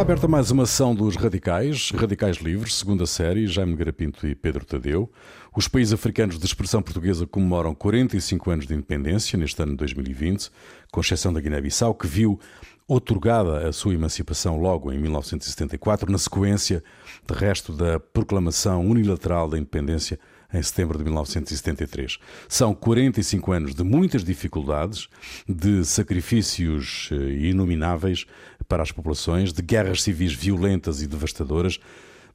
Está aberta mais uma ação dos Radicais, Radicais Livres, segunda série, Jaime Garapinto e Pedro Tadeu. Os países africanos de expressão portuguesa comemoram 45 anos de independência neste ano de 2020, com exceção da Guiné-Bissau, que viu otorgada a sua emancipação logo em 1974, na sequência, de resto, da proclamação unilateral da independência em setembro de 1973. São 45 anos de muitas dificuldades, de sacrifícios eh, inomináveis para as populações, de guerras civis violentas e devastadoras,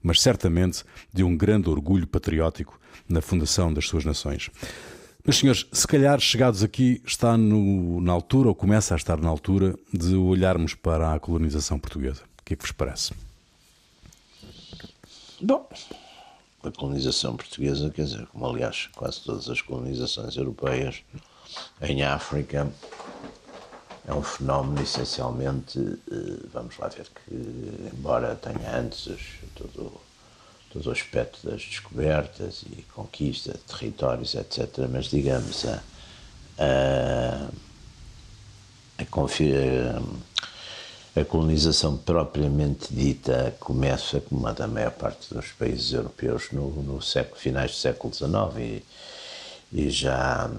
mas certamente de um grande orgulho patriótico na fundação das suas nações. Mas, senhores, se calhar chegados aqui está no, na altura, ou começa a estar na altura, de olharmos para a colonização portuguesa. O que é que vos parece? Bom, a colonização portuguesa, quer dizer, como aliás quase todas as colonizações europeias em África, é um fenómeno essencialmente, eh, vamos lá ver que, embora tenha antes todo, todo o aspecto das descobertas e conquista de territórios, etc., mas digamos, a, a, a, a colonização propriamente dita começa, como a da maior parte dos países europeus, no, no século, finais do século XIX e, e, já,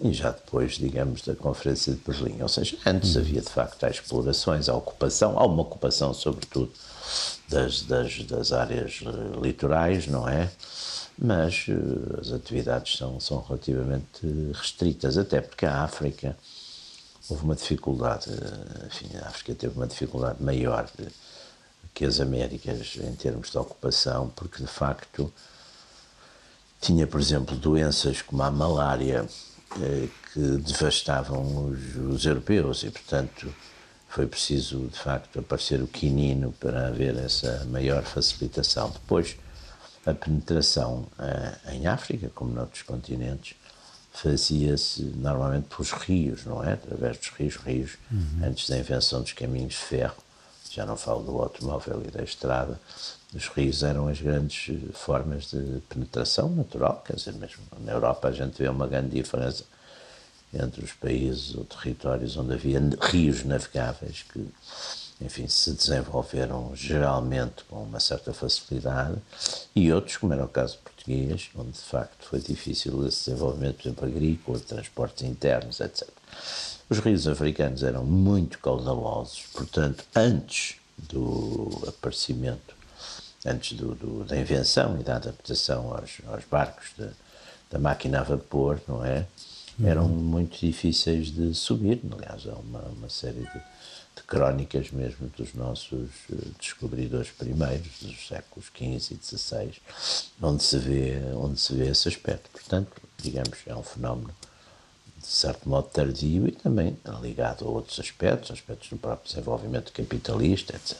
e já depois, digamos, da Conferência de Berlim. Ou seja, antes havia de facto as explorações, a ocupação, há uma ocupação sobretudo das, das, das áreas litorais, não é? Mas uh, as atividades são, são relativamente restritas, até porque a África houve uma dificuldade, eh, enfim, a África teve uma dificuldade maior que as Américas em termos de ocupação, porque de facto tinha, por exemplo, doenças como a malária eh, que devastavam os, os europeus e, portanto, foi preciso de facto aparecer o quinino para haver essa maior facilitação. Depois, a penetração eh, em África, como noutros continentes, fazia-se normalmente pelos rios, não é? Através dos rios, rios, uhum. antes da invenção dos caminhos de ferro, já não falo do automóvel e da estrada, os rios eram as grandes eh, formas de penetração natural, quer dizer, mesmo na Europa a gente vê uma grande diferença entre os países ou territórios onde havia rios navegáveis que enfim, se desenvolveram geralmente com uma certa facilidade, e outros, como era o caso português, onde de facto foi difícil esse desenvolvimento, por exemplo, agrícola, transportes internos, etc. Os rios africanos eram muito caudalosos, portanto, antes do aparecimento, antes do, do, da invenção e da adaptação aos, aos barcos de, da máquina a vapor, não é? Eram uhum. muito difíceis de subir. Aliás, há uma, uma série de de crónicas mesmo dos nossos eh, descobridores primeiros, dos séculos XV e XVI, onde se vê, onde se vê esse aspecto. Portanto, digamos, é um fenómeno de certo modo tardio e também ligado a outros aspectos, aspectos do próprio desenvolvimento capitalista, etc.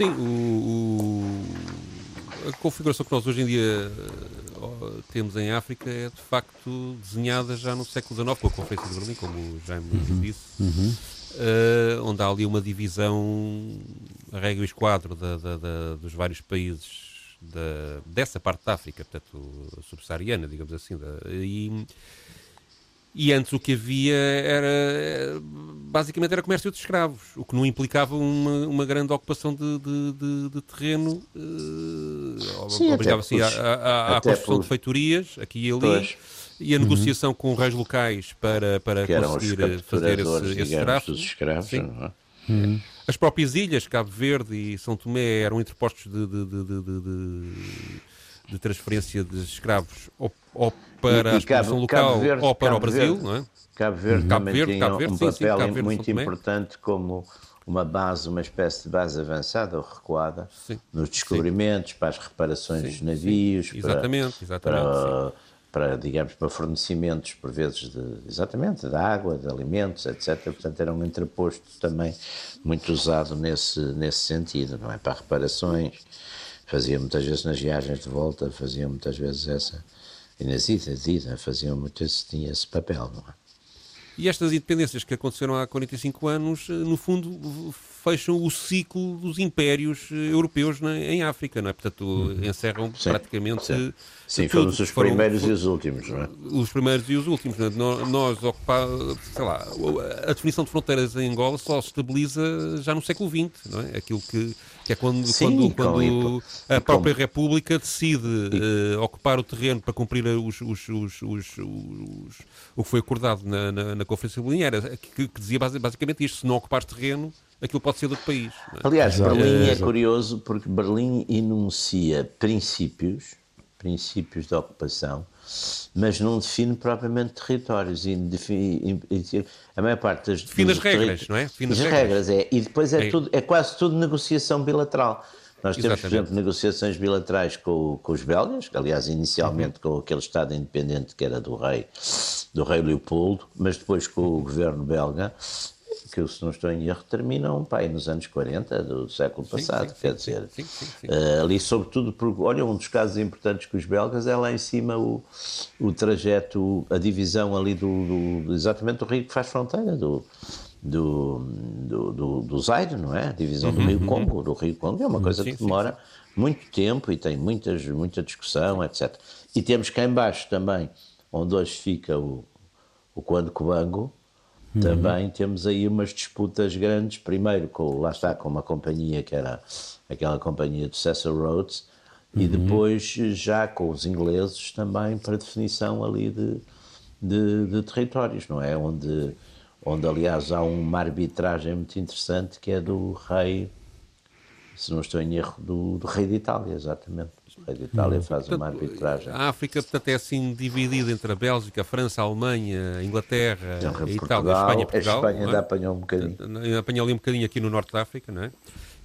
Sim, o, o, a configuração que nós hoje em dia temos em África é de facto desenhada já no século XIX, com a Conferência de Berlim, como o Jaime uhum. disse, uhum. Uh, onde há ali uma divisão a regra e esquadro da, da, da, dos vários países dessa parte da África, portanto, subsaariana, digamos assim. e, e antes o que havia era basicamente era comércio de escravos, o que não implicava uma, uma grande ocupação de, de, de, de terreno, uh, obrigava assim à, à, construção de feitorias aqui e ali. Pois. E a uhum. negociação com reis locais para, para conseguir fazer esse, esse tráfico. escravos, é? uhum. As próprias ilhas, Cabo Verde e São Tomé, eram interpostos de, de, de, de transferência de escravos ou, ou para e, a exploração local Verde, ou para Cabo o Brasil, Verde, não é? Cabo Verde Cabo também Verde, tinha Cabo Verde, um papel sim, muito importante como uma base, uma espécie de base avançada ou recuada sim, nos descobrimentos, para as reparações dos navios, exatamente, para, exatamente, para, para, digamos, para fornecimentos, por vezes, de, exatamente, de água, de alimentos, etc. Portanto, era um entreposto também muito usado nesse, nesse sentido, não é? Para reparações, fazia muitas vezes nas viagens de volta, fazia muitas vezes essa, e nas idas, idas faziam muito esse, esse papel, não é? E estas independências que aconteceram há 45 anos, eh, no fundo, fecham o ciclo dos impérios eh, europeus na, em África, não é? Portanto, uhum. encerram sim, praticamente. Sim, sim foram os foram, primeiros foram, e os últimos, não é? Os primeiros e os últimos. É? Nós, ocupamos, sei lá, a definição de fronteiras em Angola só se estabiliza já no século XX, não é? Aquilo que, que é quando, Sim, quando, quando a própria República decide uh, ocupar o terreno para cumprir os, os, os, os, o que foi acordado na, na, na Conferência de Berlim, era, que, que dizia basicamente isto: se não ocupares terreno aquilo pode ser outro país. É? Aliás, Berlim é, é curioso porque Berlim enuncia princípios, princípios de ocupação, mas não define propriamente territórios. E define, a maior parte das. Define as regras, não é? Define as regras, regras, é. E depois é, é, tudo, é quase tudo negociação bilateral. Nós temos, Exatamente. por exemplo, negociações bilaterais com, com os belgas, aliás, inicialmente uhum. com aquele Estado independente que era do rei, do rei Leopoldo, mas depois com o governo belga, que, se não estou em erro, terminam pá, nos anos 40 do século passado. Sim, sim, quer dizer, sim, uh, ali, sobretudo, porque, olha, um dos casos importantes com os belgas é lá em cima o, o trajeto, a divisão ali do, do exatamente do rio que faz fronteira, do, do, do, do, do Zaire, não é? A divisão do uhum, Rio uhum. Congo. Do Rio Congo é uma coisa que demora muito tempo e tem muitas, muita discussão, etc. E temos cá embaixo também, onde hoje fica o, o Quando Cubango, Uhum. Também temos aí umas disputas grandes, primeiro com, lá está, com uma companhia que era aquela companhia do Cecil Rhodes, uhum. e depois já com os ingleses também para definição ali de, de, de, territórios, não é? Onde, onde aliás há uma arbitragem muito interessante que é do rei, se não estou em erro, do, do rei de Itália, exatamente. De Itália hum. faz portanto, uma arbitragem. A África, portanto, é assim dividida entre a Bélgica, a França, a Alemanha, a Inglaterra, a Itália, a Espanha Portugal. A Espanha ainda é? apanhou um bocadinho. Apanha ali um bocadinho aqui no norte da África, não é?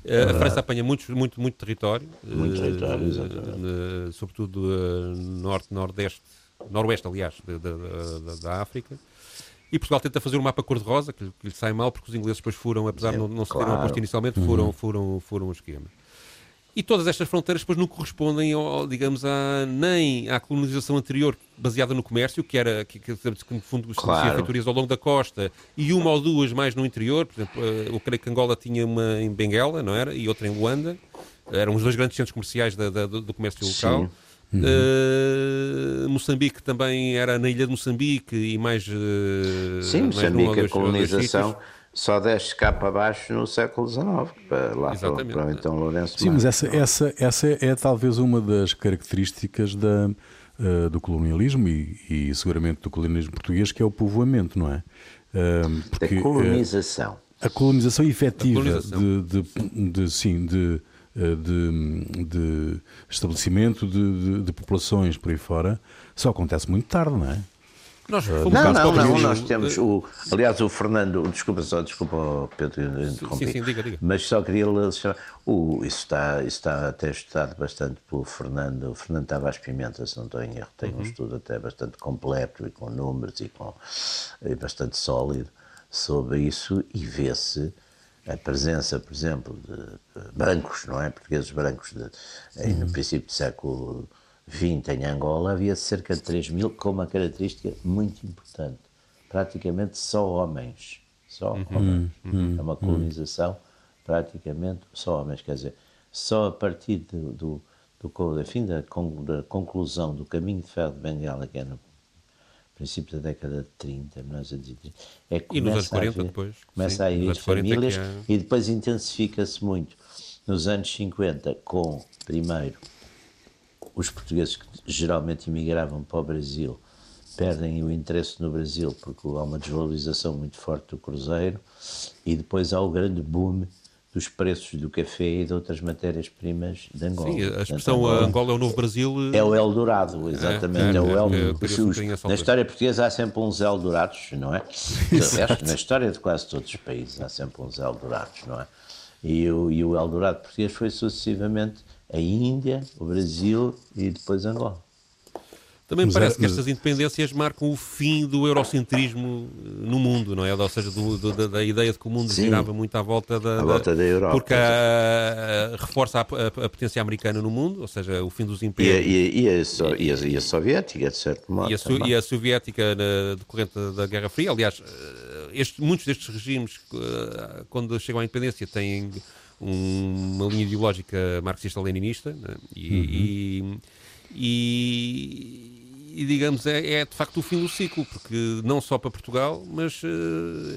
É a França apanha muito, muito, muito território. Muito território, exatamente. Uh, sobretudo norte, nordeste, noroeste, aliás, da, da, da, África. E Portugal tenta fazer um mapa cor-de-rosa, que, que, lhe sai mal, porque os ingleses depois foram, apesar de não, não se terem oposto inicialmente, foram, uhum. foram, foram o esquema. E todas estas fronteiras depois não correspondem, ao, digamos, a, nem à colonização anterior baseada no comércio, que era, que, que, que no fundo claro. feitorias ao longo da costa, e uma ou duas mais no interior. Por exemplo, eh, eu creio que Angola tinha uma em Benguela, não era? E outra em Luanda. Eram os dois grandes centros comerciais da, da, do comércio local. Uhum. Uh, Moçambique também era na ilha de Moçambique e mais. Uh, Sim, mais Moçambique, a colonização só desce cá para baixo no século XIX, para lá para, para então Lourenço Sim, mas essa, essa, essa é talvez uma das características da, uh, do colonialismo e, e, seguramente do colonialismo português, que é o povoamento, não é? Uh, porque, da colonização. Uh, a colonização efetiva colonização. De, de, de, sim, de, de, de estabelecimento de, de populações por aí fora só acontece muito tarde, não é? Nós não, não, não, nós temos o. Aliás, o Fernando, desculpa só, desculpa, Pedro, interrompi. Sim, sim, diga, diga. Mas só queria o, isso, está, isso está até estudado bastante pelo Fernando. O Fernando Tavares Pimenta, se não estou em erro, tem uhum. um estudo até bastante completo e com números e, com, e bastante sólido sobre isso e vê-se a presença, por exemplo, de brancos, não é? Portugueses brancos de, uhum. no princípio do século 20 em Angola, havia cerca de 3 mil, com uma característica muito importante. Praticamente só homens. Só uhum. homens. Uhum. É uma colonização praticamente só homens. Quer dizer, só a partir do, do, do, enfim, da, da conclusão do caminho de ferro de Bengala, que é no princípio da década de 30, 1930, é que e nos anos 40 a depois. Começa sim, a ir famílias é... e depois intensifica-se muito nos anos 50 com, primeiro, os portugueses que geralmente imigravam para o Brasil perdem o interesse no Brasil porque há uma desvalorização muito forte do cruzeiro e depois há o grande boom dos preços do café e de outras matérias-primas de Angola. Sim, a expressão Angola, Angola, é o novo Brasil... É o Eldorado, exatamente. É, é, é o Eldorado. É, na história portuguesa há sempre uns Eldorados, não é? na história de quase todos os países há sempre uns Eldorados, não é? E o, e o Eldorado português foi sucessivamente a Índia, o Brasil e depois Angola. Também mas parece é, que estas independências marcam o fim do eurocentrismo eh, no mundo, não é? Ou seja, do, do, da, da, ideia de que o mundo Sim. girava muito à volta da, volta da Europa. Porque a, a, reforça a, a, potência americana no mundo, ou seja, o fim dos impérios. E, e, e, a, e, a, e a, soviética, de certo modo. E a, e a soviética na, decorrente da Guerra Fria. Aliás, eh, este, muitos destes regimes, eh, quando chegam à independência, têm uma linha ideológica marxista-leninista né? e, uhum. e, e, digamos, é, é, de facto o fim do ciclo, porque não só para Portugal, mas uh,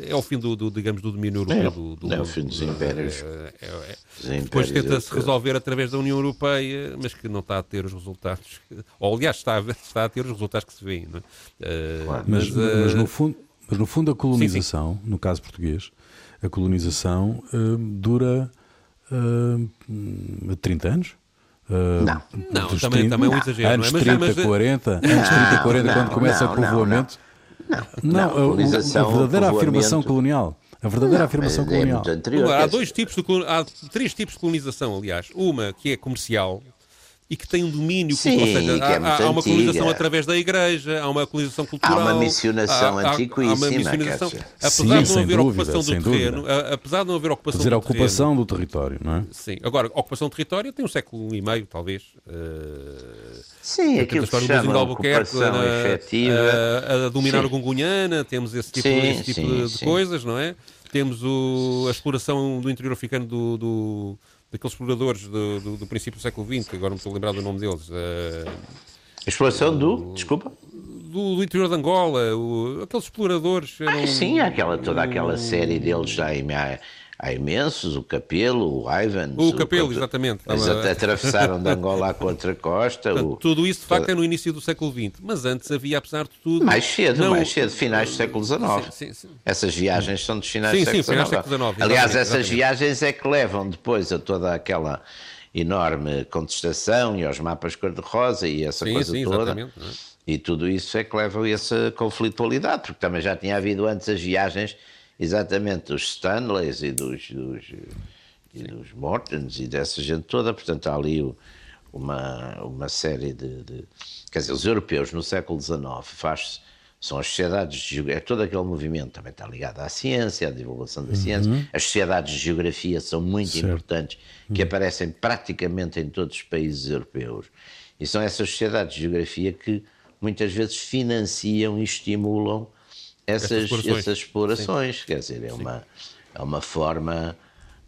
é o fim do, do, digamos, do domínio europeu. É, do, do, é o fim dos impérios. É, é, é. depois tenta-se resolver através da União Europeia, mas que não está a ter os resultados, ou aliás, está a, está a ter os resultados que se vêem. Uh, claro. mas, mas, uh, mas, no fundo, mas no fundo a colonização, sim, sim. no caso português, a colonização dura uh, 30 anos? Uh, não, não também, 30, também é um exagero. Anos não é? 30, mas, 40, anos 30, 40, não, quando começa não, o povoamento. Não, não, não, a, a verdadeira afirmação colonial. A verdadeira afirmação é colonial. Anterior, há, dois tipos de, há três tipos de colonização, aliás. Uma que é comercial, e que tem um domínio Sim, ou seja, é há, há, uma colonização através da igreja, há uma colonização cultural. Há uma missionação há, antiquíssima. Há uma missionação, apesar Sim, de não haver dúvida, ocupação do terreno, dúvida. apesar de não haver ocupação dizer, do a ocupação terreno, do território, não é? Sim, agora, a ocupação do território tem um século e meio, talvez. Uh, Sim, aquilo que se chama ocupação a, efetiva. A, a dominar sim. o Gungunhana, temos esse tipo, sim, esse tipo sim, de, coisas, não é? Temos o, a exploração do interior africano do, do daqueles exploradores do, do, do, princípio do século XX, que agora não estou a lembrar do nome deles. Uh, a exploração do, desculpa? Do, do, interior de Angola, o, aqueles exploradores. Eram, ah, sim, aquela, toda aquela série deles já em, há imensos, o Capelo, o Ivan. O Capelo, exatamente. Eles até atravessaram de Angola à contracosta. Portanto, o... Tudo isso, de facto, é no início do século XX. Mas antes havia, apesar de tudo... Mais cedo, não... mais cedo, finais do século XIX. Sim, sim, sim. Essas viagens são dos finais sim, do século sim, XIX. século XIX. Aliás, essas exatamente. viagens é que levam depois a toda aquela enorme contestação e aos mapas cor-de-rosa e essa sim, coisa sim, toda. É? E tudo isso é que leva a essa conflitualidade, porque também já tinha havido antes as viagens exatamente dos Stanleys e dos, dos, e dos Mortons e dessa gente toda, portanto há ali uma, uma série de, de, Quer dizer, os europeus no século XIX faz são as sociedades de é todo aquele movimento também está ligado à ciência, à divulgação da uhum. ciência. As sociedades de geografia são muito certo. importantes, que uhum. aparecem praticamente em todos os países europeus. E são essas sociedades de geografia que muitas vezes financiam e estimulam essas, explorações. Essas explorações. Quer dizer, é uma, é uma forma.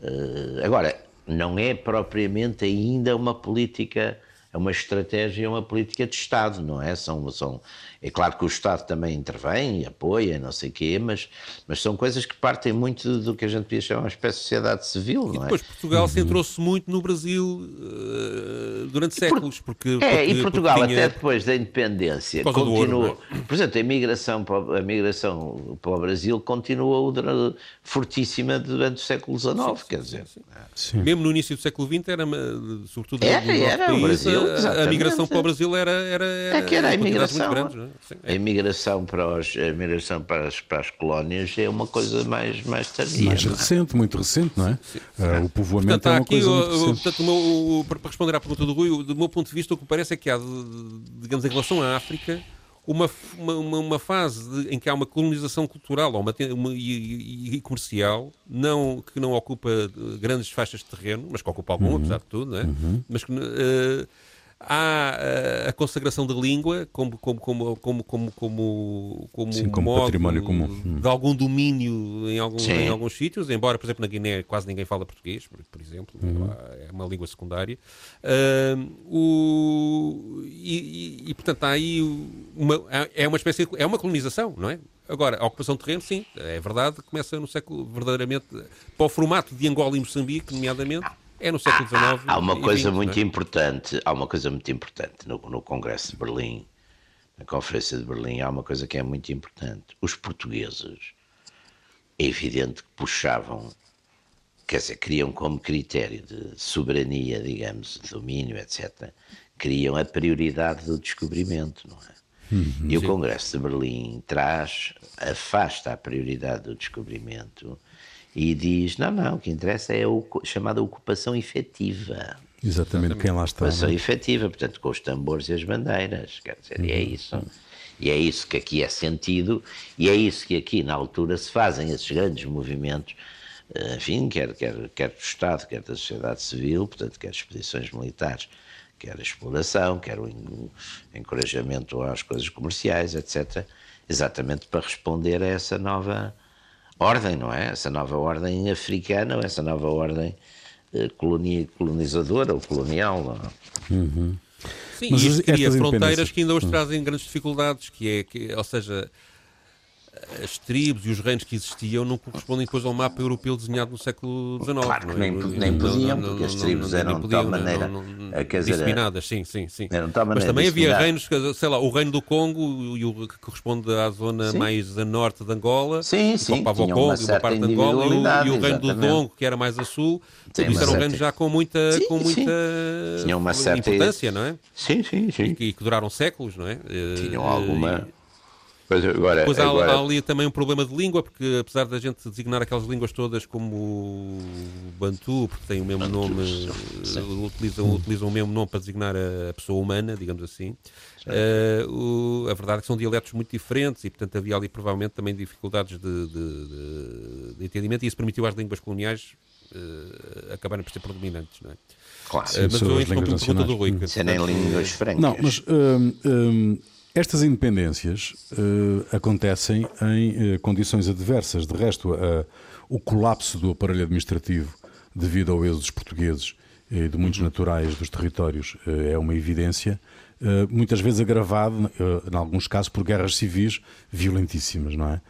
Uh, agora, não é propriamente ainda uma política, é uma estratégia, é uma política de Estado, não é? São, são, é claro que o Estado também intervém e apoia, não sei o quê, mas, mas são coisas que partem muito do que a gente podia chamar uma espécie de sociedade civil, não é? E depois Portugal uhum. centrou-se muito no Brasil uh, durante séculos. Porque, é, porque, e Portugal tinha... até depois da independência continuou. Ouro, é? Por exemplo, a migração, para, a migração para o Brasil continuou fortíssima durante o século XIX, sim, quer dizer. Sim, sim. Mesmo no início do século XX, era, sobretudo era, no era, país, Brasil, a, a, migração para o Brasil era, era, era, é que era a imigração. Grandes, é? A imigração para, os, a imigração para, as, para as colónias é uma coisa mais, mais tardia. Mais é? recente, muito recente, não é? Uh, o povoamento portanto, é uma aqui, coisa muito recente. Portanto, meu, para responder à pergunta do Rui, do meu ponto de vista, o que parece é que há, digamos, em relação à África, uma, uma, uma fase de, em que há uma colonização cultural uma, uma, e, e, comercial não, que não ocupa grandes faixas de terreno, mas que ocupa algum, uhum. apesar de tudo, não é? Uhum. mas que. Uh, há eh, a consagração da língua como como como como como como, como, Sim, como modo património comum. de algum domínio em alguns em alguns sítios embora por exemplo na Guiné quase ninguém fala português por, por exemplo uhum. é uma língua secundária. Uh, o e, e, e, portanto há aí uma é uma espécie de, é uma colonização não é? Agora, a ocupação de terreno, sim, é verdade, começa no século, verdadeiramente, para o formato de Angola e Moçambique, nomeadamente, é no século XIX. Há, há uma coisa muito é? importante, há uma coisa muito importante no, no Congresso de Berlim, na Conferência de Berlim, há uma coisa que é muito importante. Os portugueses, é evidente que puxavam, quer dizer, criam como critério de soberania, digamos, de domínio, etc., criam a prioridade do descobrimento, não é? Uhum, e o Congresso de Berlim traz, afasta a prioridade do descobrimento e diz: não, não, o que interessa é a chamada ocupação efetiva. Exatamente, quem lá está. Ocupação é? efetiva, portanto, com os tambores e as bandeiras, quer dizer, e é isso. E é isso que aqui é sentido, e é isso que aqui, na altura, se fazem esses grandes movimentos, eh, enfim, quer, quer, quer do Estado, quer da sociedade civil, portanto, quer expedições militares, quer a exploração, quer o en- encorajamento às coisas comerciais, etc., exatamente para responder a essa nova ordem, não é? Essa nova ordem africana, ou essa nova ordem eh, coloni- colonizadora ou colonial, não é? Sim, Mas e as- isto cria fronteiras que ainda hoje trazem grandes dificuldades, que é, que, ou seja, as tribos e os reinos que existiam não correspondem depois ao mapa europeu desenhado no século XIX. Claro que é? nem- nem podiam, porque as tribos eram de tal maneira, disseminadas, sim, sim, sim. Mas também havia reinos, sei lá, o reino do Congo, e o que corresponde à zona mais a norte de Angola, Sim, que sim, ocupava o tinham Congo uma e parte de Angola, e o, reino do. Dongo, que era mais a sul, tudo isso eram reinos já com muita, Sim, com sim. muita Tinham uma certa- importância, não é? Sim, sim, sim. E que, que duraram séculos, não é? Tinham Eh, alguma. Pois agora, Depois há, agora- há ali também um problema de língua, porque apesar da gente designar aquelas línguas todas como Bantu, porque tem o mesmo nome, eh, utilizam, utilizam o mesmo nome para designar a, pessoa humana, digamos assim, eh, o- a verdade é que são dialetos muito diferentes e, portanto, havia ali provavelmente também dificuldades de, de- de- de entendimento e isso permitiu às línguas coloniais eh, acabarem por ser predominantes, não é? Claro, Eh, mas sobre eu as línguas interrompi a pergunta do Rui. serem portanto, línguas francas. Não, mas hum, hum, estas independências hum, acontecem em eh, condições adversas. De resto, a- o colapso do aparelho administrativo devido ao êxodo dos portugueses e de muitos naturais dos territórios eh, é uma evidência, muitas vezes agravado, em alguns casos, por guerras civis violentíssimas, não é?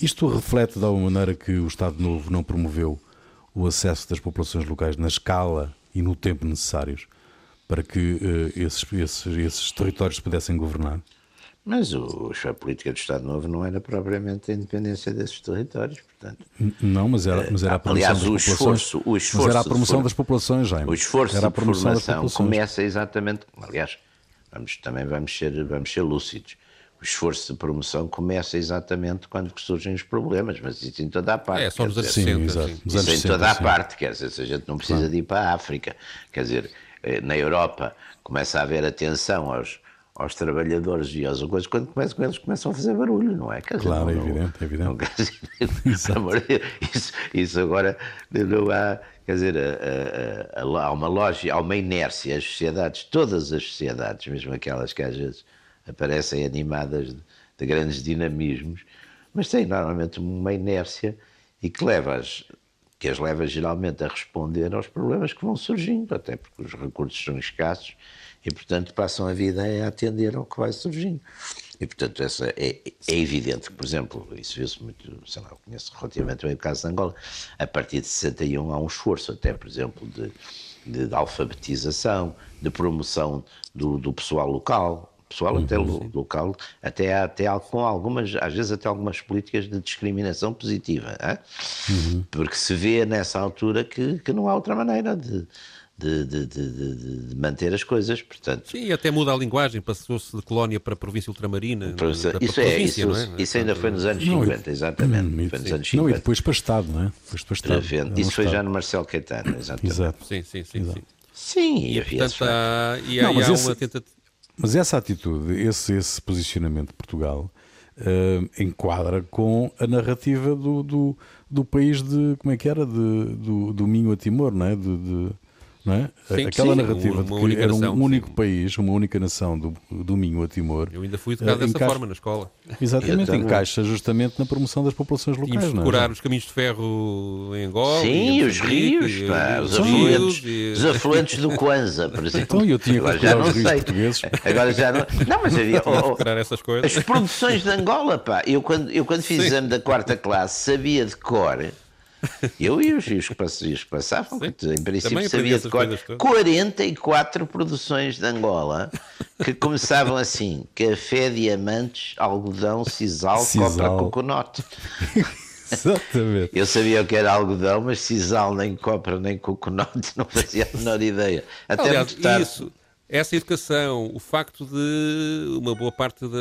Isto reflete de alguma maneira que o Estado Novo não promoveu o acesso das populações locais na escala e no tempo necessários para que eh, esses, esses, esses territórios se pudessem governar. Mas o, a política do Estado Novo não era propriamente a independência desses territórios, portanto. Não, mas era, mas era a promoção Aliás, das o populações. esforço- o mas esforço era a de promoção for- das populações, Jaime. O esforço era a de promoção das formação começa exatamente. Aliás, vamos, também vamos ser, vamos ser lúcidos. O esforço de promoção começa exatamente quando surgem os problemas, mas isso em toda a parte. É, só nos anos dizer, Sim, 60. exato. sim. Nos Isso em 60, toda a sim. parte, quer dizer, se a gente não precisa de ir para a África. Quer dizer, eh, na Europa começa a haver atenção aos, aos trabalhadores e às coisas, quando começam, quando eles começam a fazer barulho, não é? Quer dizer, Claro, não- é evidente, é evidente. não dizer, isso, isso agora não há, quer dizer, há uma lógica, há uma inércia, as sociedades, todas as sociedades, mesmo aquelas que às vezes aparecem animadas de, de grandes dinamismos, mas têm normalmente uma inércia e que leva as, que as leva geralmente a responder aos problemas que vão surgindo, até porque os recursos são escassos e, portanto, passam a vida a atender ao que vai surgindo. E, portanto, essa é, é evidente por exemplo, isso viu-se muito, sei lá, eu conheço relativamente bem o caso de Angola, a partir de 61 há um esforço, até, por exemplo, de, de, de alfabetização, de promoção do, do pessoal local, pessoal até lo- local, até, até com algumas, às vezes até algumas políticas de discriminação positiva, hã? porque se vê nessa altura que, que não há outra maneira de, de, de, de- de- manter as coisas, portanto, Sim, e até muda a linguagem, passou-se de colónia para província ultramarina. Para- para- para isso, é, província, isso, não é? isso ainda foi nos anos Não, e- 50, exatamente. Hum, foi nos anos Não, e 50. depois para Estado, não é? Depois para Estado. Um Isso foi já Estado. no Marcelo Caetano, exatamente. Exato. Sim, sim, sim. sim. Sim, e, E, havia portanto, há, e há, Não, e mas há esse- uma tentativa. Mas essa atitude, esse, esse posicionamento de Portugal eh, enquadra com a narrativa do, do, do país de, como é que era, de, do, do Minho a Timor, não é? De, de- é? Sim, Aquela sim, narrativa uma de que era um nação, único sim. país, uma única nação do, do Minho a Timor. Eu ainda fui educado Eh, dessa encaixa- forma na escola. Exatamente, Exatamente. encaixa justamente na promoção das populações Tínhamos locais, de não é? decorar os caminhos de ferro em Angola. Sim, e os rios, e- pá, os, os afluentes, e- os afluentes do Kwanza, por exemplo. Então, eu tinha que Agora já não os rios sei. portugueses. Agora já não. Não, mas havia. oh, oh, decorar essas coisas. as produções de Angola, pá. Eu quando, eu quando fiz Sim. exame da quarta classe sabia de cor. Eu e os, e os e os que passavam, Sim. que em princípio sabia de cor. coisas todas. 44 produções de Angola que começavam assim: café, diamantes, algodão, sisal, Sisal. copra, coconote. Exatamente. Eu sabia o que era algodão, mas sisal, nem copra, nem coconote, não fazia a menor ideia. Até Aliás, muito tarde. isso, essa educação, o facto de uma boa parte da.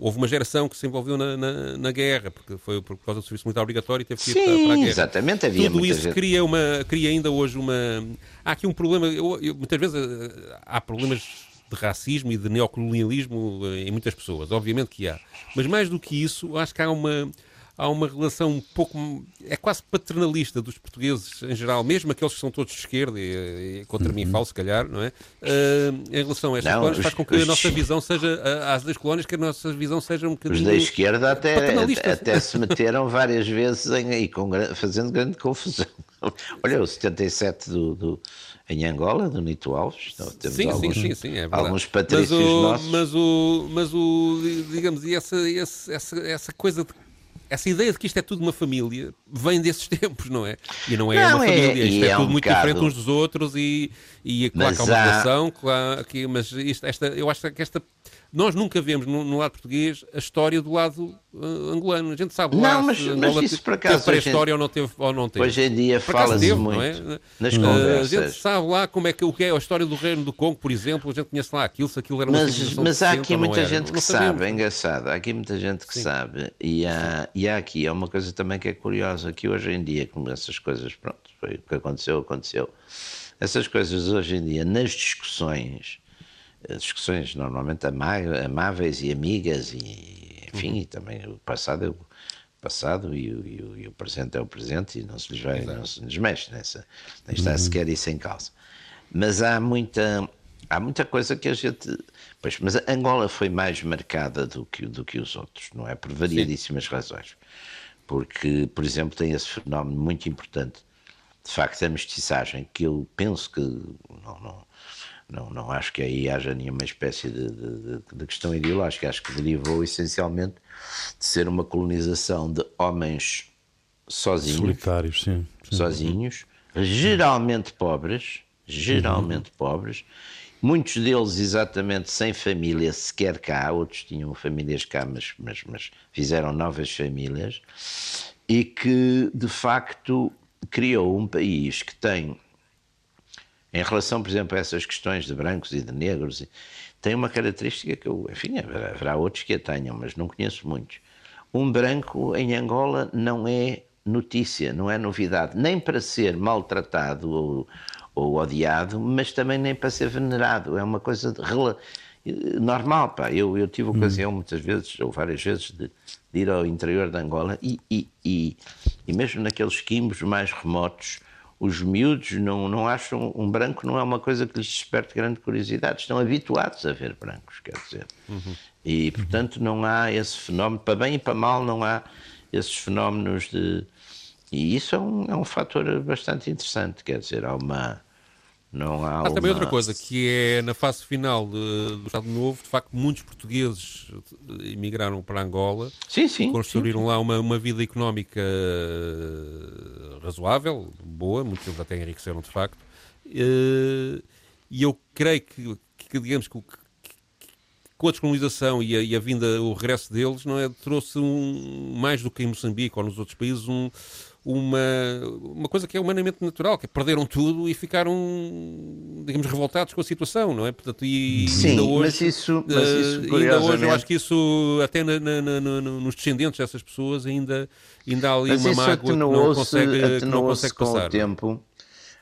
Houve uma geração que se envolveu na, na, na, guerra, porque foi por causa do serviço militar obrigatório e teve que ir Sim, para, para, a guerra. Exatamente, havia Tudo isso gente... cria, uma, cria ainda hoje uma. Há aqui um problema. Eu, eu, muitas vezes eh, há problemas de racismo e de neocolonialismo eh, em muitas pessoas, obviamente que há. Mas mais do que isso, acho que há uma há uma relação um pouco. é quase paternalista dos portugueses em geral, mesmo aqueles que são todos de esquerda, e, e contra uhum. mim falo se calhar, não é? Uh, em relação a estas colónias, faz com que os, a nossa visão seja, às das colónias, que a nossa visão seja um bocadinho. Os da esquerda até, até se meteram várias vezes em, e com, fazendo grande confusão. Olha, o 77 do, do em Angola, do Nito Alves. Então, temos sim, alguns, sim, sim, sim, é alguns patrícios mas o, nossos. Mas o, mas o, digamos, e essa, essa, essa coisa de essa ideia de que isto é tudo uma família vem desses tempos, não é? E não é não, uma é, família, isto é, é tudo um muito bocado... diferente uns dos outros e, e claro que há uma relação, claro, que, mas isto, esta, eu acho que esta nós nunca vemos no, no, lado português a história do lado uh, angolano. A gente sabe lá não, mas, se mas isso por acaso, teve pré-história ou não teve. Ou não teve. Hoje em dia fala-se muito é? nas uh, conversas. A gente sabe lá como é que, o que é a história do reino do Congo, por exemplo. A gente conhece lá aquilo, se aquilo era uma Mas, mas há aqui muita gente que sabe, é engraçado. Há aqui muita gente que Sim. sabe. E há, e há aqui é uma coisa também que é curiosa, que hoje em dia, como essas coisas, pronto, foi o que aconteceu, aconteceu. Essas coisas hoje em dia, nas discussões discussões normalmente amáveis e amigas e enfim, e também o passado é o passado e o, e, o, e o, presente é o presente e não se lhes vai, Exato. não se lhes mexe nessa, nem está uhum. sequer isso em causa. Mas há muita, há muita coisa que a gente, pois, mas a Angola foi mais marcada do que, do que os outros, não é? Por variadíssimas Sim. razões. Porque, por exemplo, tem esse fenómeno muito importante, de facto, da mestiçagem, que eu penso que não, não não, não acho que aí haja nenhuma espécie de, de, de, questão ideológica. Acho que derivou essencialmente de ser uma colonização de homens sozinhos. Solitários, sim. sim. Sozinhos, geralmente pobres, geralmente uhum. pobres, muitos deles exatamente sem família sequer cá, outros tinham famílias cá, mas, mas, mas fizeram novas famílias, e que de facto criou um país que tem em relação, por exemplo, a essas questões de brancos e de negros, tem uma característica que eu, enfim, haverá outros que a tenham, mas não conheço muitos. Um branco em Angola não é notícia, não é novidade, nem para ser maltratado ou, ou odiado, mas também nem para ser venerado. É uma coisa de, normal, pá. Eu, eu tive ocasião hum. muitas vezes, ou várias vezes, de, de ir ao interior de Angola e, e, e, e mesmo naqueles quimbos mais remotos, os miúdos não, não acham um branco não é uma coisa que lhes desperte grande curiosidade, estão habituados a ver brancos, quer dizer. Uhum. E, portanto, não há esse fenómeno, para bem e para mal, não há esses fenómenos de. E isso é um, é um fator bastante interessante, quer dizer, há uma não há, há uma... também outra coisa, que é na fase final de, do Estado Novo, de facto, muitos portugueses emigraram para Angola, sim, sim, construíram sim, lá uma, uma vida económica eh, razoável, boa, muitos deles até enriqueceram de facto, eh, e eu creio que, que digamos que, com a descolonização e a, e a, vinda, o regresso deles, não é, trouxe um, mais do que em Moçambique ou nos outros países, um, uma, uma coisa que é humanamente natural, que é perderam tudo e ficaram, digamos, revoltados com a situação, não é? Portanto, e Sim, ainda hoje, mas isso, mas isso uh, ainda hoje eu acho que isso, até na, na, na, nos descendentes dessas pessoas, ainda, ainda há ali mas uma mágoa que não consegue, que não consegue com. O tempo,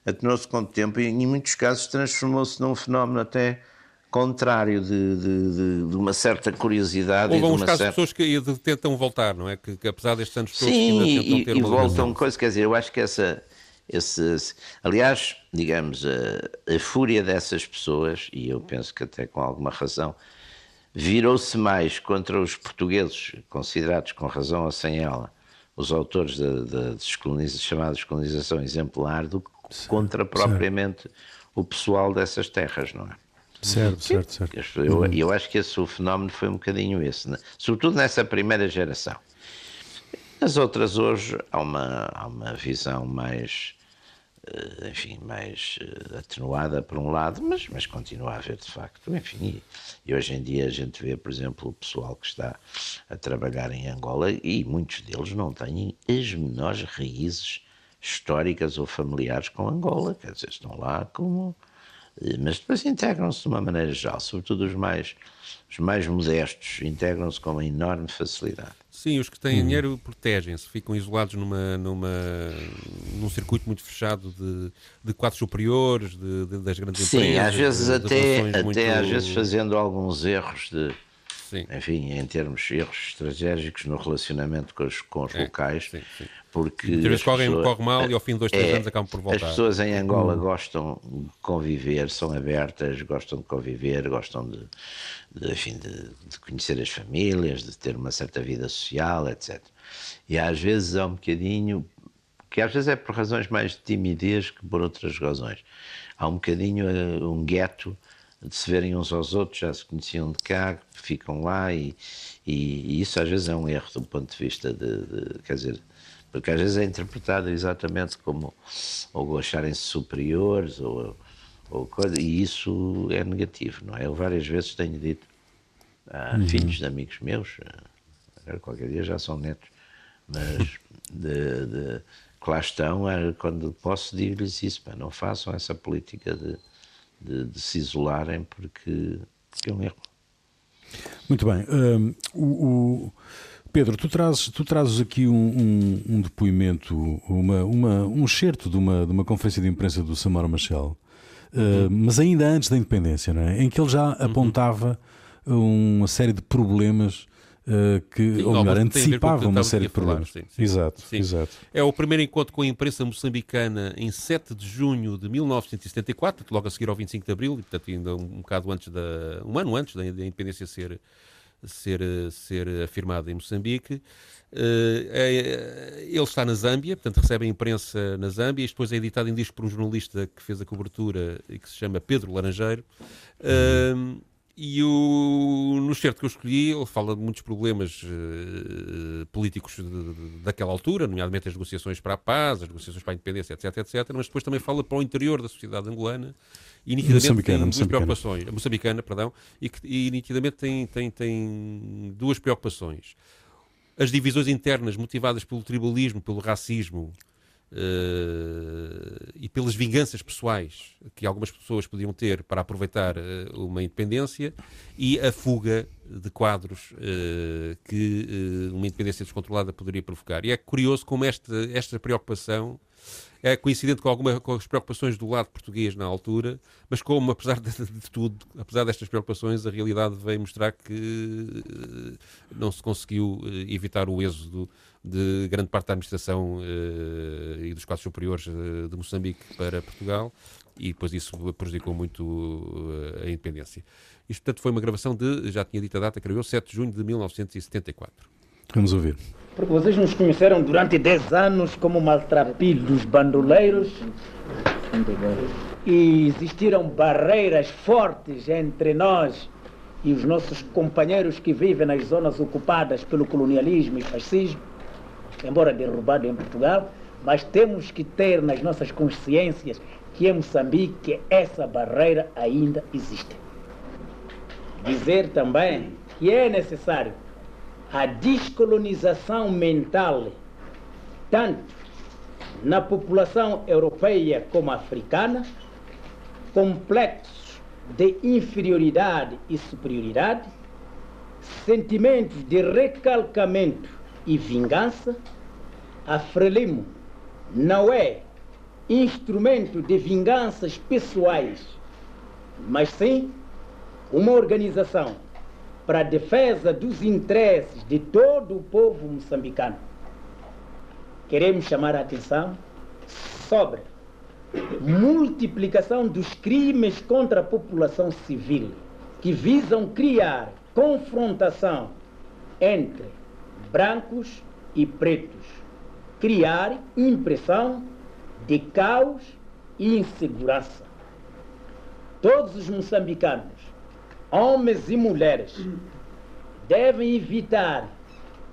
atenuou-se com o tempo e, em muitos casos, transformou-se num fenómeno até contrário de, de, de, de, uma certa curiosidade. Houve uns casos certa... de pessoas que tentam voltar, não é? Que, que apesar destes anos todos Sim, ainda tentam e, ter e uma voltam coisas, quer dizer, eu acho que essa. Esse, aliás, digamos, a, a fúria dessas pessoas, e eu penso que até com alguma razão, virou-se mais contra os portugueses, considerados com razão ou sem ela, os autores da, chamada descolonização exemplar, do que contra propriamente certo. o pessoal dessas terras, não é? Certo, certo, certo. Eu, eu acho que esse o fenómeno foi um bocadinho esse, né? sobretudo nessa primeira geração. As outras hoje há uma, há uma visão mais, eh, enfim, mais eh, atenuada por um lado, mas, mas continua a haver de facto, enfim, e, e hoje em dia a gente vê, por exemplo, o pessoal que está a trabalhar em Angola e muitos deles não têm as menores raízes históricas ou familiares com Angola, quer dizer, estão lá como mas depois integram-se de uma maneira geral, sobretudo os mais, os mais modestos, integram-se com uma enorme facilidade. Sim, os que têm hum. dinheiro protegem-se, ficam isolados numa, numa, num circuito muito fechado de, de quadros superiores, de, de, das grandes Sim, empresas. Sim, às vezes de, até, até muito... às vezes fazendo alguns erros de, Sim. enfim, em termos erros estratégicos no relacionamento com os, com os é, locais. Sim, sim. Porque Muitas vezes correm, corre mal e ao fim de dois, três é, anos acabam por voltar. As pessoas em Angola hum. gostam de conviver, são abertas, gostam de conviver, gostam de, de, enfim, de, de conhecer as famílias, de ter uma certa vida social, etc. E às vezes há um bocadinho, que às vezes é por razões mais de timidez que por outras razões, há um bocadinho eh, um gueto de se verem uns aos outros, já se conheciam de cá, ficam lá e, e, e isso às vezes é um erro do ponto de vista de, de quer dizer, porque às vezes é interpretado exatamente como ou acharem-se superiores ou, ou coisa, e isso é negativo, não é? Eu várias vezes tenho dito a uhum. filhos de amigos meus, qualquer dia já são netos, mas de, de, que lá estão, quando posso digo-lhes isso, pá, não façam essa política de de, de se isolarem porque, é um erro. Muito bem. Um, o, o, Pedro, tu trazes, tu trazes aqui um, um, um depoimento, uma, uma, um excerto de uma, de uma conferência de imprensa do Samora Machel, uh, mas ainda antes da independência, não é? em que ele já uhum. apontava uma série de problemas que, sim, ou melhor, antecipava uma série de problemas. Sim, sim. Exato, exato. É o primeiro encontro com a imprensa moçambicana em 7 de junho de 1974, logo a seguir ao 25 de abril, e portanto ainda um, bocado antes da, um ano antes da, da independência ser, ser, ser afirmada em Moçambique. Uh, é, ele está na Zâmbia, portanto recebe a imprensa na Zâmbia, e depois é editado em disco por um jornalista que fez a cobertura e que se chama Pedro Laranjeiro. Uh, e o, no certo que eu escolhi, ele fala de muitos problemas uh, políticos de, de, daquela altura, nomeadamente as negociações para a paz, as negociações para a independência, etc, etc. Mas depois também fala para o interior da sociedade angolana e nitidamente tem duas preocupações. A moçambicana, perdão, e, que, e nitidamente tem, tem, tem duas preocupações. As divisões internas motivadas pelo tribalismo, pelo racismo, Uh, e pelas vinganças pessoais que algumas pessoas podiam ter para aproveitar uh, uma independência e a fuga de quadros uh, que uma independência descontrolada poderia provocar. E é curioso como esta, esta preocupação é coincidente com, alguma, com as preocupações do lado português na altura, mas como, apesar de, de tudo, apesar destas preocupações, a realidade veio mostrar que não se conseguiu evitar o êxodo de grande parte da administração uh, e dos quadros superiores de Moçambique para Portugal e depois isso prejudicou muito a independência. Isto, portanto, foi uma gravação de, já tinha dito a data, creio eu, 7 de junho de 1974. Vamos ouvir. Porque vocês nos conheceram durante 10 anos como maltrapilhos bandoleiros e existiram barreiras fortes entre nós e os nossos companheiros que vivem nas zonas ocupadas pelo colonialismo e fascismo embora derrubado em Portugal, mas temos que ter nas nossas consciências que em Moçambique essa barreira ainda existe. Dizer também que é necessário a descolonização mental, tanto na população europeia como africana, complexos de inferioridade e superioridade, sentimentos de recalcamento e vingança, a Frelimo não é instrumento de vinganças pessoais, mas sim uma organização para a defesa dos interesses de todo o povo moçambicano. Queremos chamar a atenção sobre multiplicação dos crimes contra a população civil que visam criar confrontação entre brancos e pretos, criar impressão de caos e insegurança. Todos os moçambicanos, homens e mulheres, devem evitar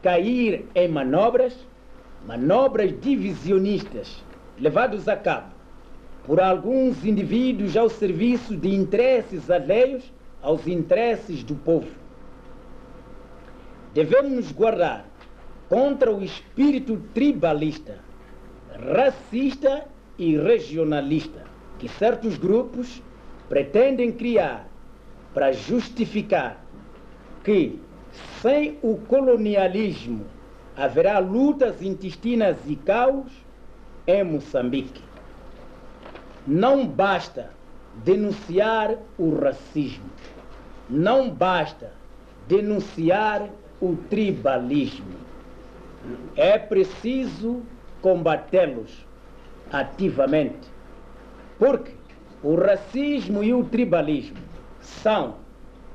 cair em manobras, manobras divisionistas, levados a cabo por alguns indivíduos ao serviço de interesses alheios aos interesses do povo. Devemos guardar contra o espírito tribalista, racista e regionalista que certos grupos pretendem criar para justificar que sem o colonialismo haverá lutas intestinas e caos em Moçambique. Não basta denunciar o racismo, não basta denunciar o tribalismo. É preciso combatê-los ativamente, porque o racismo e o tribalismo são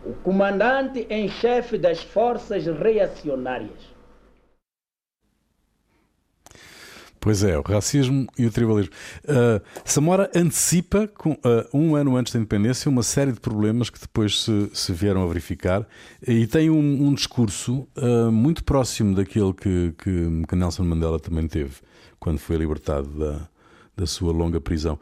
o comandante em chefe das forças reacionárias. Pois é, o racismo e o tribalismo. Uh, Samora antecipa, com, uh, um ano antes da independência, uma série de problemas que depois se, se vieram a verificar e tem um, um discurso uh, muito próximo daquele que, que, que, Nelson Mandela também teve quando foi libertado da, da sua longa prisão.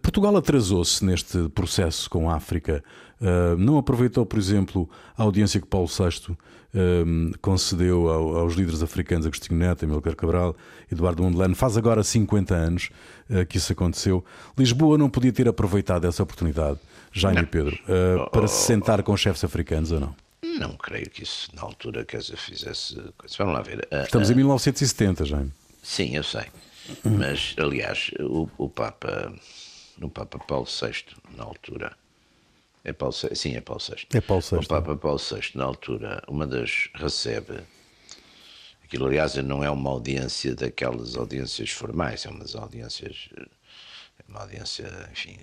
Portugal atrasou-se neste processo com a África Uh, não aproveitou, por exemplo, a audiência que Paulo VI uh, concedeu ao, aos líderes africanos Agostinho Neto, Amílcar Cabral, Eduardo Mondlane. Faz agora 50 anos uh, que isso aconteceu. Lisboa não podia ter aproveitado essa oportunidade, Jaime e Pedro, para se sentar com os chefes africanos ou não? Não creio que isso, na altura, quer dizer, fizesse. Vamos lá ver. Estamos em 1970, Jaime. Sim, eu sei. Mas, aliás, o, o Papa, o Papa Paulo VI, na altura, é Paulo VI, sim, é Paulo VI. É Paulo VI. O Papa Paulo VI, na altura, uma das recebe. Aquilo, aliás, não é uma audiência daquelas audiências formais, é umas audiências. É uma audiência, enfim,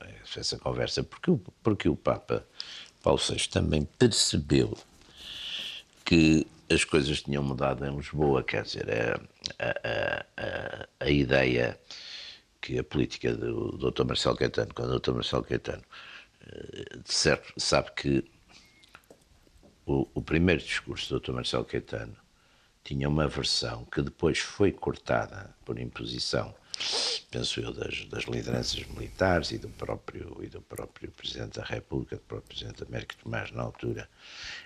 é essa conversa, porque, porque o Papa Paulo VI também percebeu que as coisas tinham mudado em Lisboa, quer dizer, a, a, a, a ideia que a política do Dr. Marcelo Caetano, quando o Dr. Marcelo Caetano de certo, sabe que o, o, primeiro discurso do Dr. Marcelo Caetano tinha uma versão que depois foi cortada por imposição, penso eu, das, das lideranças militares e do próprio e do próprio Presidente da República, do próprio Presidente Américo Tomás na altura,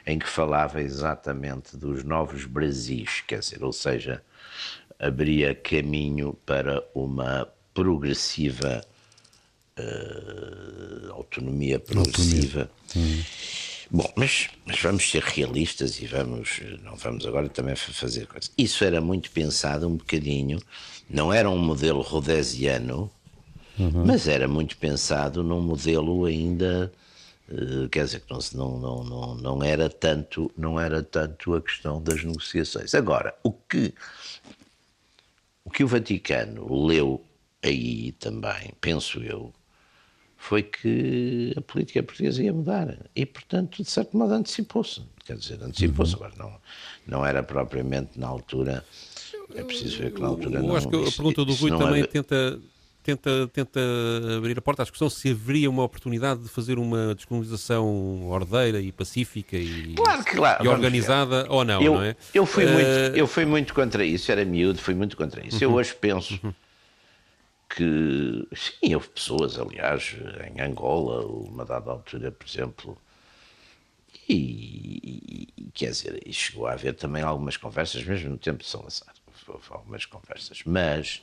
em que falava exatamente dos novos Brasis, quer dizer, ou seja, abria caminho para uma progressiva uh, autonomia progressiva. Autonomia. Hum. Bom, mas, mas vamos ser realistas e vamos, não vamos agora também fazer coisas. Isso era muito pensado um bocadinho, não era um modelo rodesiano, uhum. mas era muito pensado num modelo ainda, uh, quer dizer, que não, não, não, não, era tanto, não era tanto a questão das negociações. Agora, o que, o que o Vaticano leu aí também, penso eu, foi que a política portuguesa ia mudar. E, portanto, de certo modo, antecipou-se. Quer dizer, antecipou-se. Uhum. Agora, não, não era propriamente na altura. É preciso ver que na altura Eu não. acho que a pergunta do Rui também era... tenta. Tenta, tenta abrir a porta à discussão se haveria uma oportunidade de fazer uma descolonização ordeira e pacífica e, claro que, claro, e organizada ou não, eu, não é? Eu fui, uh... muito, eu fui muito contra isso, era miúdo, fui muito contra isso. Uhum. Eu hoje penso uhum que, sim, houve pessoas, aliás, em Angola, uma dada altura, por exemplo, e, e, quer dizer, e chegou a haver também algumas conversas, mesmo no tempo de Salazar, houve algumas conversas, mas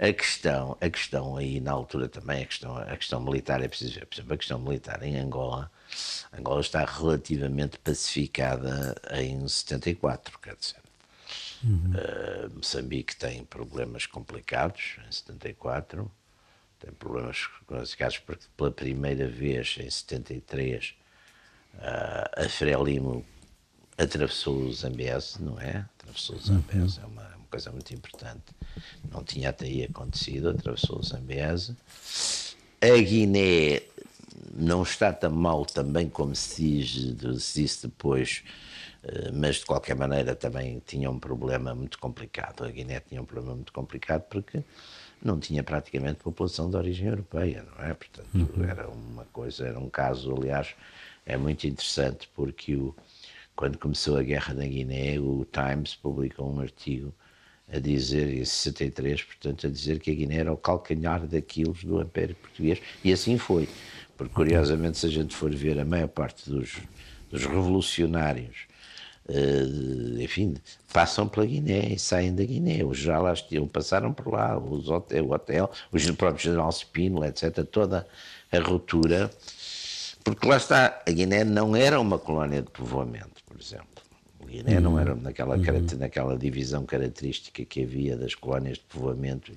a questão, a questão aí na altura também, a questão, a questão militar, é preciso ver, por exemplo, a questão militar em Angola, Angola está relativamente pacificada em 74, quer dizer, Uhum. Uh, Moçambique tem problemas complicados em 74, tem problemas classificados porque pela primeira vez em 73 uh, a Frelimo atravessou o Zambese, não é? Atravessou o Zambese, uhum. é uma, uma, coisa muito importante. Não tinha até aí acontecido, atravessou o Zambese. A Guiné não está tão mal também como se, diz, se disse depois mas de qualquer maneira também tinha um problema muito complicado. A Guiné tinha um problema muito complicado porque não tinha praticamente população de origem europeia, não é? Portanto, uhum. era uma coisa, era um caso, aliás, é muito interessante porque o, quando começou a guerra na Guiné, o Times publicou um artigo a dizer, em 63, portanto, a dizer que a Guiné era o calcanhar daqueles do Império Português, e assim foi. Porque, curiosamente, se a gente for ver a maior parte dos, dos revolucionários enfim, passam pela Guiné e saem da Guiné. Os já lá passaram por lá, os hotel, o hotel, os próprios General Spínola, etc. Toda, a ruptura, porque lá está, a Guiné não era uma colónia de povoamento, por exemplo. A Guiné uhum. não era naquela, uhum. naquela divisão característica que havia das colónias de povoamento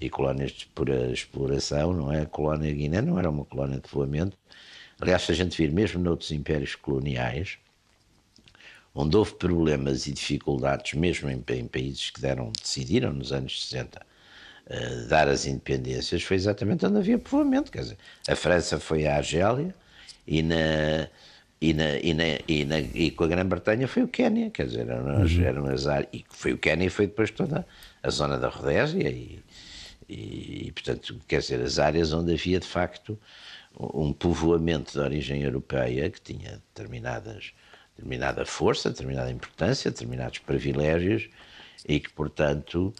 e colónias de exploração, não é? A colónia Guiné não era uma colónia de povoamento. Aliás, se a gente vir mesmo noutros impérios coloniais, onde houve problemas e dificuldades, mesmo em, em países que deram, decidiram nos anos 60 uh, eh, dar as independências, foi exatamente onde havia povoamento. Quer dizer, a França foi à Argélia e na. E, na, e, na, e, na, e com a Grã-Bretanha foi o Quénia, quer dizer, eram, as, uhum. eram as áreas, e foi o Quénia e foi depois toda a zona da Rodésia e, e, e, portanto, quer dizer, as áreas onde havia de facto um povoamento de origem europeia que tinha determinadas determinada força, determinada importância, determinados privilégios e que, portanto,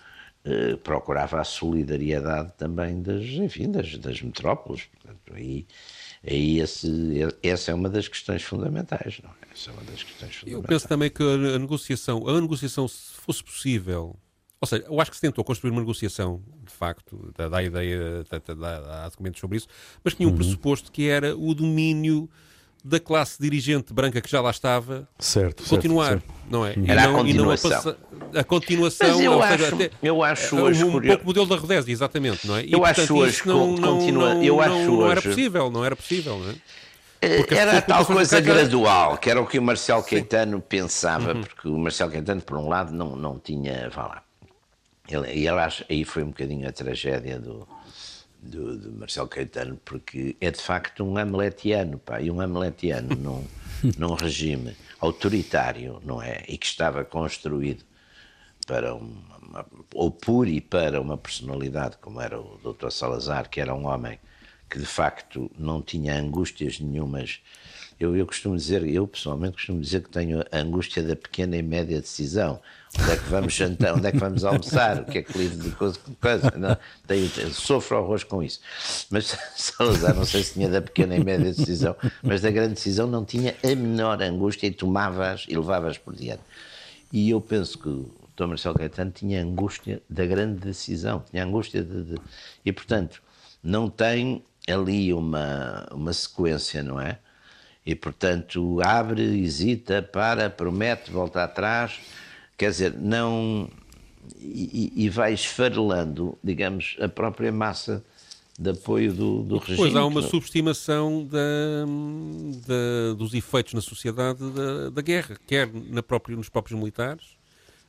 eh, procurava a solidariedade também das, enfim, das, das metrópoles. Portanto, aí, aí esse, essa é uma das questões fundamentais, não é? Essa é uma das questões fundamentais. Eu penso também que a negociação, a negociação, se fosse possível, ou seja, eu acho que se tentou construir uma negociação, de facto, dá, dá ideia, dá, dá, há documentos sobre isso, mas tinha um uhum. pressuposto que era o domínio da classe dirigente branca que já lá estava certo, continuar, certo, certo. não é? Era e não, a continuação. E não a, a continuação, Mas eu acho, seja, até, eu acho um, hoje um pouco modelo da Rodésia, exatamente, não é? E, eu portanto, acho hoje não, não, continua, eu acho não, não hoje... era possível, não era possível, não é? Porque era tal coisa gradual, que era o que o Marcelo Caetano Sim. pensava, uhum. porque o Marcelo Caetano, por um lado, não, não tinha, vá lá, ele, e aliás, aí foi um bocadinho a tragédia do, do, do Marcelo Caetano, porque é de facto um hamletiano, pá, e um hamletiano num, num regime autoritário, não é? E que estava construído para uma, uma, ou por e para uma personalidade como era o Dr. Salazar, que era um homem que de facto não tinha angústias nenhumas eu, eu costumo dizer, eu pessoalmente costumo dizer que tenho a angústia da pequena e média decisão. Onde é que vamos jantar, onde é que vamos almoçar, o que é que livro de coisa, coisa não, tenho, sofro horrores com isso. Mas Salazar, não sei se tinha da pequena e média decisão, mas da grande decisão não tinha a menor angústia e tomava-as e levava-as por diante. E eu penso que o Dr. Marcelo Caetano tinha angústia da grande decisão, tinha angústia de, de e portanto não tem ali uma, uma sequência, não é? e, portanto, abre, hesita, para, promete, volta atrás, quer dizer, não. E, e vai esfarelando, digamos, a própria massa de apoio do, do regime. Pois há uma subestimação da, da, dos efeitos na sociedade da, da guerra, quer na própria, nos próprios militares,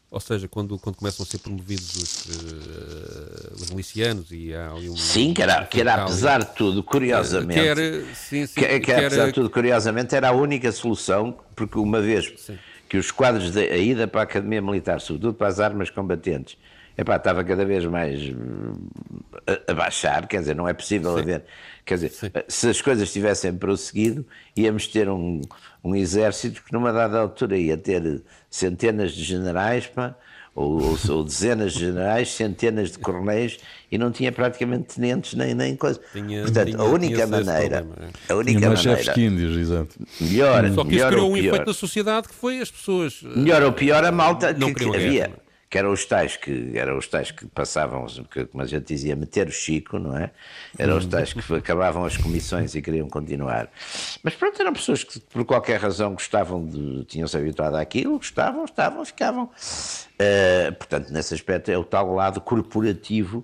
ou seja, quando, quando começam a ser promovidos os, uh, os milicianos e há ali um. Sim, que era, que era apesar de tudo, curiosamente. Que era, sim, sim, que, que, era, apesar de tudo, curiosamente, era a única solução, porque uma vez sim. Que os quadros da ida para a Academia Militar, sobretudo para as armas combatentes, epá, estava cada vez mais a, a baixar, quer dizer, não é possível haver. Quer dizer, Sim. se as coisas tivessem prosseguido, íamos ter um, um exército que numa dada altura ia ter centenas de generais, pá, ou, ou, ou, dezenas de generais, centenas de coronéis e não tinha praticamente tenentes nem, nem coisa. Tinha, Portanto, tinha, a única maneira. Problema, é. A única tinha maneira. índios, exato. Melhor, Só que melhor isso criou um efeito na sociedade que foi as pessoas. Melhor ou pior, a malta que, que havia. Que eram os tais que eram os tais que passavam, como a gente dizia, meter o Chico, não é? Eram os tais que acabavam as comissões e queriam continuar. Mas pronto, eram pessoas que por qualquer razão gostavam de, tinham-se habituado àquilo, gostavam, estavam, ficavam. Uh, portanto, nesse aspecto é o tal lado corporativo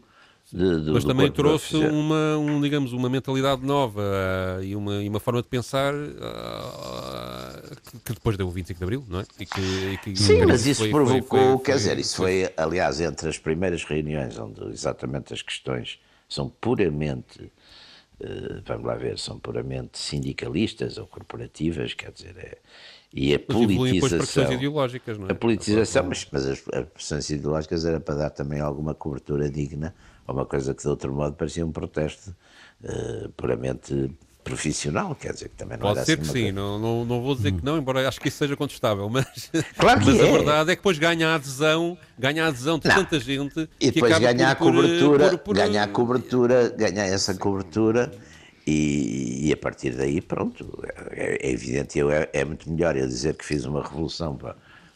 de, de, Mas também trouxe uma, um, digamos, uma mentalidade nova uh, e, uma, e uma forma de pensar uh, que, que, depois deu o 25 de Abril, não é? E que, e que Sim, mas isso foi, provocou, foi, foi, quer dizer, isso foi, aliás, entre as primeiras reuniões onde exatamente as questões são puramente, uh, vamos lá ver, são puramente sindicalistas ou corporativas, quer dizer, é, e a politização. ideológicas, não é? A politização, mas, mas as, as pressões ideológicas era para dar também alguma cobertura digna uma coisa que de outro modo parecia um protesto uh, puramente profissional, quer dizer, que também não Pode ser assim que sim, não, não, não vou dizer que não, embora acho que isso seja contestável, mas, claro mas é. a verdade é que depois ganha a adesão, ganha a adesão de não. tanta gente e depois ganha a cobertura, por, por, ganha a cobertura, ganha essa cobertura e, e, a partir daí, pronto, é, é evidente, eu, é, é, muito melhor eu dizer que fiz uma revolução,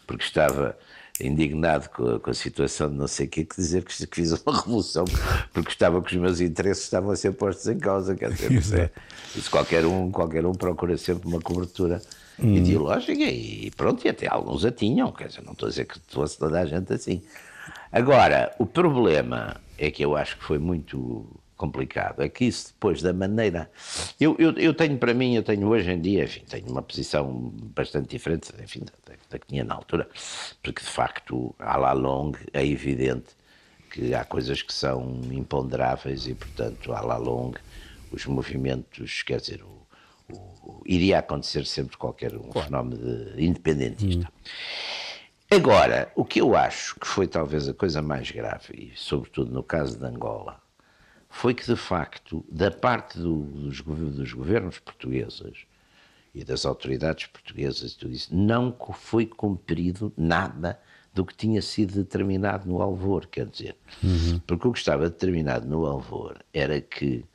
porque estava indignado com a, com a, situação de não sei o que, que dizer que, que, fiz uma revolução porque estava que os meus interesses estavam a ser postos em causa. Quer dizer, isso, é, isso qualquer, um, qualquer um procura sempre uma cobertura hum. ideológica e pronto, e até alguns a tinham. Quer dizer, não estou a dizer que fosse toda a gente assim. Agora, o problema é que eu acho que foi muito complicado. É que isso depois da maneira. Eu, eu, eu tenho para mim, eu tenho hoje em dia, enfim, tenho uma posição bastante diferente, enfim, da, da que tinha na altura, porque de facto, à la longue, é evidente que há coisas que são imponderáveis e, portanto, à la longue, os movimentos, quer dizer, o, o, iria acontecer sempre qualquer um claro. fenómeno independentista. Hum. Agora, o que eu acho que foi talvez a coisa mais grave, e sobretudo no caso de Angola, foi que, de facto, da parte do, dos, dos, governos portugueses e das autoridades portuguesas, tudo isso, não foi cumprido nada do que tinha sido determinado no Alvor, quer dizer. Uhum. Porque o que estava determinado no Alvor era que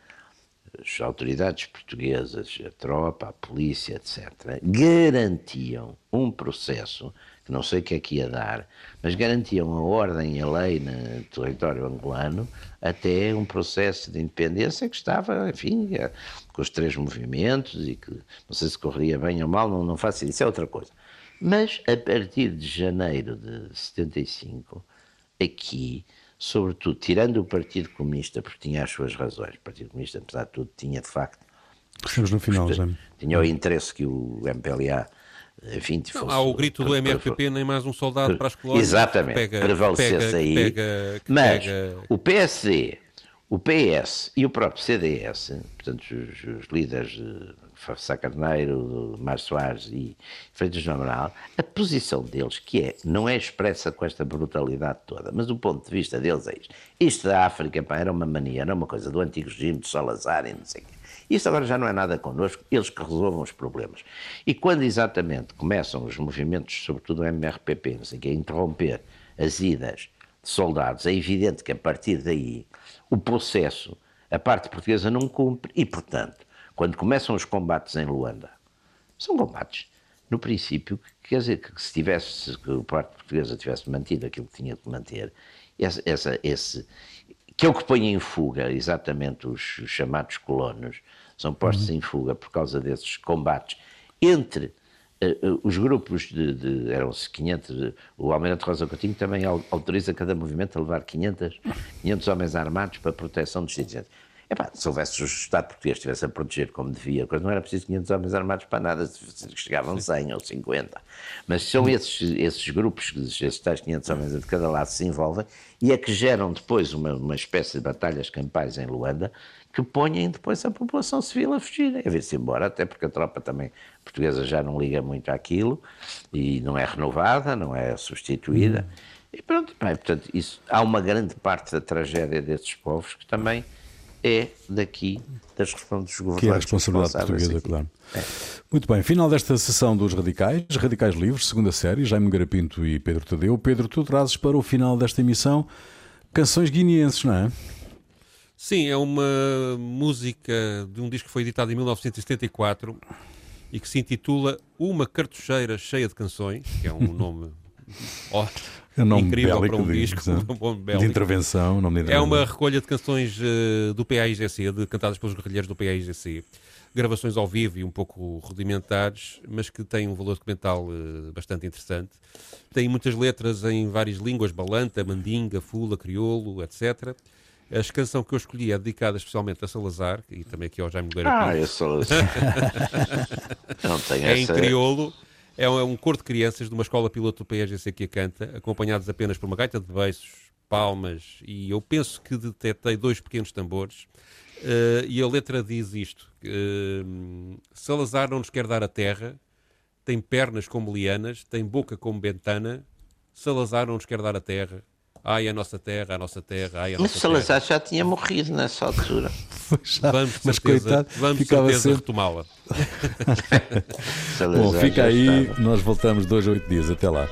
as autoridades portuguesas, a tropa, a polícia, etc., garantiam um processo que não sei o que é que ia dar, mas garantiam a ordem e a lei no território angolano até um processo de independência que estava, enfim, eh, com os três movimentos e que não sei se correria bem ou mal, não, não faço isso, é outra coisa. Mas a partir de janeiro de 75, aqui, sobretudo, tirando o Partido Comunista, porque tinha as suas razões, o Partido Comunista, apesar de tudo, tinha de facto. Estamos no final, já. Tinha o interesse que o MPLA enfim, não, há o grito do MRPP, nem mais um soldado para as colónias. Exatamente, pega, prevalecesse aí. Pega, mas pega... o PSD, o PS e o próprio CDS, portanto, os, os líderes de Sá Carneiro, Mar Soares e Freitas do Amaral, a posição deles, que é, não é expressa com esta brutalidade toda, mas do ponto de vista deles é isto. Isto da África pá, era uma mania, era uma coisa do antigo regime de Salazar e não sei o quê. Isso agora já não é nada connosco, eles que resolvam os problemas. E quando exatamente começam os movimentos, sobretudo o MRPP, não sei, a interromper as idas de soldados, é evidente que a partir daí o processo, a parte portuguesa não cumpre e, portanto, quando começam os combates em Luanda, são combates, no princípio, quer dizer, que se tivesse, que a parte portuguesa tivesse mantido aquilo que tinha de manter, essa, essa, esse, que é o que põe em fuga exatamente os, os chamados colonos, são postos uhum. em fuga por causa desses combates entre uh, os grupos de, de eram-se 500, o Almirante Rosa Coutinho também autoriza cada movimento a levar 500, 500 homens armados para proteção dos dirigentes. Epá, se houvesse o Estado português estivesse a proteger como devia, coisa não era preciso 500 homens armados para nada, chegavam 100 ou 50. Mas são esses, esses grupos, esses tais 500 homens de cada lado se envolvem e é que geram depois uma, uma espécie de batalhas campais em Luanda que ponham depois a população civil a fugir, a ver-se embora, até porque a tropa também portuguesa já não liga muito àquilo e não é renovada, não é substituída. Hum. E pronto, bem, portanto, isso, há uma grande parte da tragédia desses povos que também é daqui das dos governos. Que é a responsabilidade portuguesa, aqui. claro. É. Muito bem, final desta sessão dos Radicais, Radicais Livres, segunda série, Jaime Garapinto e Pedro Tadeu. Pedro, tu trazes para o final desta emissão canções guineenses, não é? Sim, é uma música de um disco que foi editado em 1974 e que se intitula Uma Cartucheira Cheia de Canções, que é um nome é um incrível para um de, disco de, de intervenção. Nome de é uma recolha de canções uh, do PAIGC, de, cantadas pelos guerrilheiros do PAIGC. Gravações ao vivo e um pouco rudimentares, mas que têm um valor documental uh, bastante interessante. Tem muitas letras em várias línguas, balanta, mandinga, fula, crioulo, etc., a canção que eu escolhi é dedicada especialmente a Salazar e também aqui ao Jaime Nogueira Ah, eu sou. Não tenho é essa... em crioulo. É um, é um cor de crianças de uma escola piloto do PSGC que a canta, acompanhados apenas por uma gaita de beiços, palmas e eu penso que detetei dois pequenos tambores. Uh, e a letra diz isto: uh, Salazar não nos quer dar a terra, tem pernas como lianas, tem boca como bentana. Salazar não nos quer dar a terra, Ai, a nossa terra, a nossa terra, ai, a Mas Salazar já tinha morrido nessa altura. já, vamos, mas certeza, coitado, vamos ficava certeza sempre... retomá-la. Bom, fica aí, estava. nós voltamos dois a oito dias. Até lá.